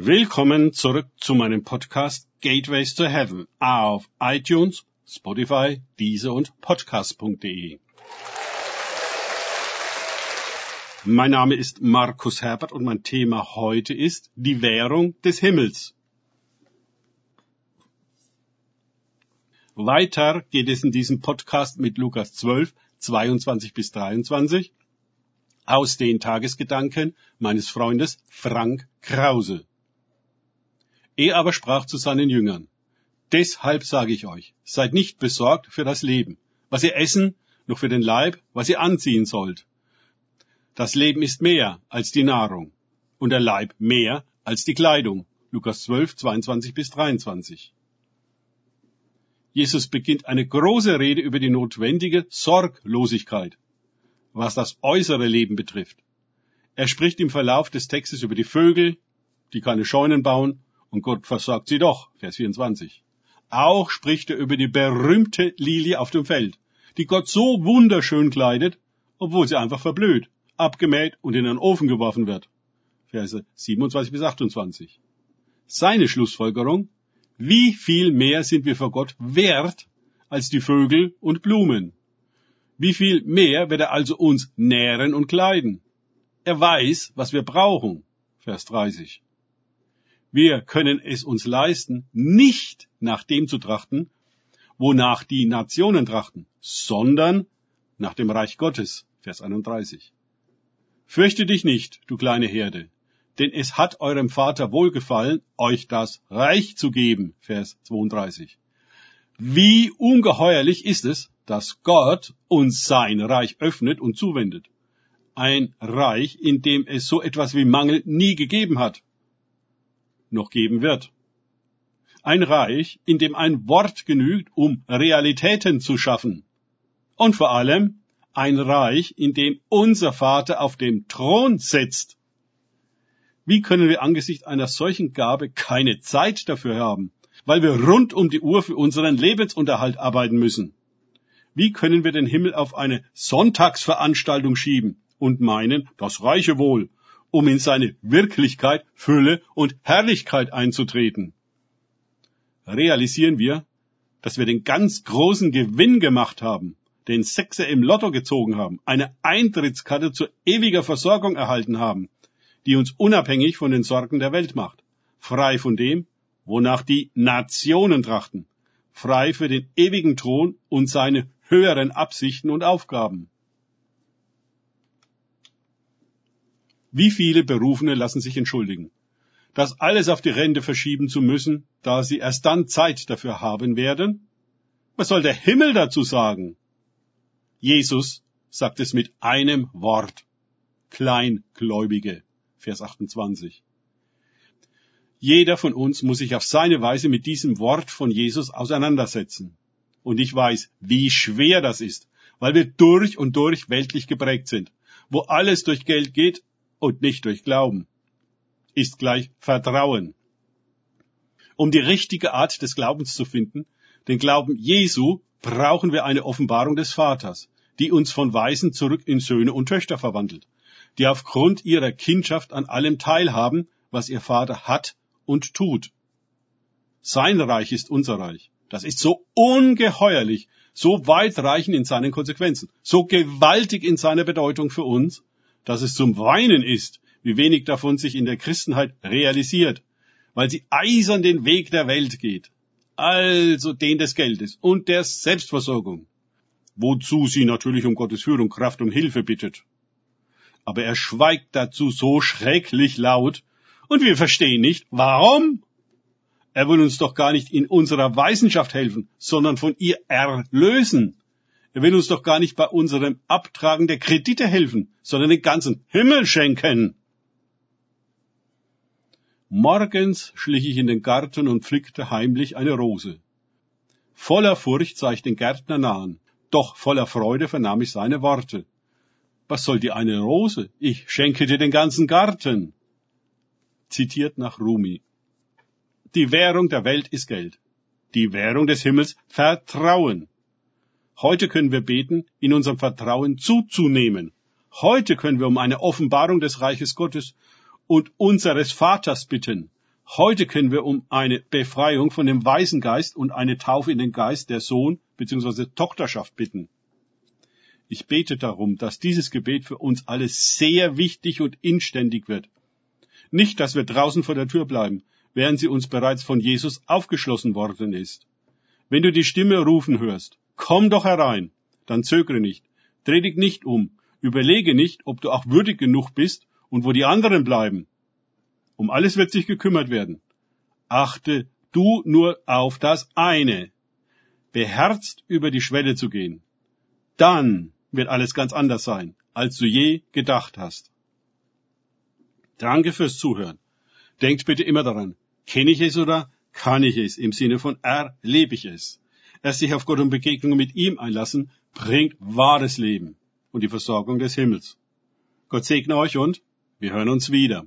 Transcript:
Willkommen zurück zu meinem Podcast Gateways to Heaven auf iTunes, Spotify, Deezer und Podcast.de. Mein Name ist Markus Herbert und mein Thema heute ist die Währung des Himmels. Weiter geht es in diesem Podcast mit Lukas 12, 22 bis 23 aus den Tagesgedanken meines Freundes Frank Krause. Er aber sprach zu seinen Jüngern, Deshalb sage ich euch, seid nicht besorgt für das Leben, was ihr essen, noch für den Leib, was ihr anziehen sollt. Das Leben ist mehr als die Nahrung und der Leib mehr als die Kleidung. Lukas 12, 22 bis 23. Jesus beginnt eine große Rede über die notwendige Sorglosigkeit, was das äußere Leben betrifft. Er spricht im Verlauf des Textes über die Vögel, die keine Scheunen bauen, und Gott versorgt sie doch, Vers 24. Auch spricht er über die berühmte Lilie auf dem Feld, die Gott so wunderschön kleidet, obwohl sie einfach verblüht, abgemäht und in den Ofen geworfen wird. Verse 27 bis 28. Seine Schlussfolgerung, wie viel mehr sind wir vor Gott wert als die Vögel und Blumen? Wie viel mehr wird er also uns nähren und kleiden? Er weiß, was wir brauchen. Vers 30. Wir können es uns leisten, nicht nach dem zu trachten, wonach die Nationen trachten, sondern nach dem Reich Gottes. Vers 31. Fürchte dich nicht, du kleine Herde, denn es hat eurem Vater wohlgefallen, euch das Reich zu geben. Vers 32. Wie ungeheuerlich ist es, dass Gott uns sein Reich öffnet und zuwendet. Ein Reich, in dem es so etwas wie Mangel nie gegeben hat, noch geben wird. Ein Reich, in dem ein Wort genügt, um Realitäten zu schaffen. Und vor allem ein Reich, in dem unser Vater auf dem Thron sitzt wie können wir angesichts einer solchen Gabe keine Zeit dafür haben? Weil wir rund um die Uhr für unseren Lebensunterhalt arbeiten müssen. Wie können wir den Himmel auf eine Sonntagsveranstaltung schieben und meinen, das reiche wohl, um in seine Wirklichkeit, Fülle und Herrlichkeit einzutreten? Realisieren wir, dass wir den ganz großen Gewinn gemacht haben, den Sechser im Lotto gezogen haben, eine Eintrittskarte zur ewiger Versorgung erhalten haben, die uns unabhängig von den Sorgen der Welt macht, frei von dem, wonach die Nationen trachten, frei für den ewigen Thron und seine höheren Absichten und Aufgaben. Wie viele Berufene lassen sich entschuldigen, das alles auf die Rente verschieben zu müssen, da sie erst dann Zeit dafür haben werden? Was soll der Himmel dazu sagen? Jesus sagt es mit einem Wort. Kleingläubige. Vers 28. Jeder von uns muss sich auf seine Weise mit diesem Wort von Jesus auseinandersetzen. Und ich weiß, wie schwer das ist, weil wir durch und durch weltlich geprägt sind, wo alles durch Geld geht und nicht durch Glauben. Ist gleich Vertrauen. Um die richtige Art des Glaubens zu finden, den Glauben Jesu, brauchen wir eine Offenbarung des Vaters, die uns von Weisen zurück in Söhne und Töchter verwandelt die aufgrund ihrer Kindschaft an allem teilhaben, was ihr Vater hat und tut. Sein Reich ist unser Reich. Das ist so ungeheuerlich, so weitreichend in seinen Konsequenzen, so gewaltig in seiner Bedeutung für uns, dass es zum Weinen ist, wie wenig davon sich in der Christenheit realisiert, weil sie eisern den Weg der Welt geht, also den des Geldes und der Selbstversorgung, wozu sie natürlich um Gottes Führung, Kraft und Hilfe bittet aber er schweigt dazu so schrecklich laut, und wir verstehen nicht, warum. Er will uns doch gar nicht in unserer Weisenschaft helfen, sondern von ihr erlösen. Er will uns doch gar nicht bei unserem Abtragen der Kredite helfen, sondern den ganzen Himmel schenken. Morgens schlich ich in den Garten und pflückte heimlich eine Rose. Voller Furcht sah ich den Gärtner nahen, doch voller Freude vernahm ich seine Worte. Was soll dir eine Rose? Ich schenke dir den ganzen Garten. Zitiert nach Rumi. Die Währung der Welt ist Geld. Die Währung des Himmels Vertrauen. Heute können wir beten, in unserem Vertrauen zuzunehmen. Heute können wir um eine Offenbarung des Reiches Gottes und unseres Vaters bitten. Heute können wir um eine Befreiung von dem Waisengeist und eine Taufe in den Geist der Sohn bzw. Tochterschaft bitten. Ich bete darum, dass dieses Gebet für uns alle sehr wichtig und inständig wird. Nicht, dass wir draußen vor der Tür bleiben, während sie uns bereits von Jesus aufgeschlossen worden ist. Wenn du die Stimme rufen hörst, komm doch herein, dann zögere nicht, dreh dich nicht um, überlege nicht, ob du auch würdig genug bist und wo die anderen bleiben. Um alles wird sich gekümmert werden. Achte du nur auf das eine, beherzt über die Schwelle zu gehen. Dann wird alles ganz anders sein, als du je gedacht hast. Danke fürs Zuhören. Denkt bitte immer daran, kenne ich es oder kann ich es im Sinne von erlebe ich es. Erst sich auf Gott und Begegnungen mit ihm einlassen, bringt wahres Leben und die Versorgung des Himmels. Gott segne euch und wir hören uns wieder.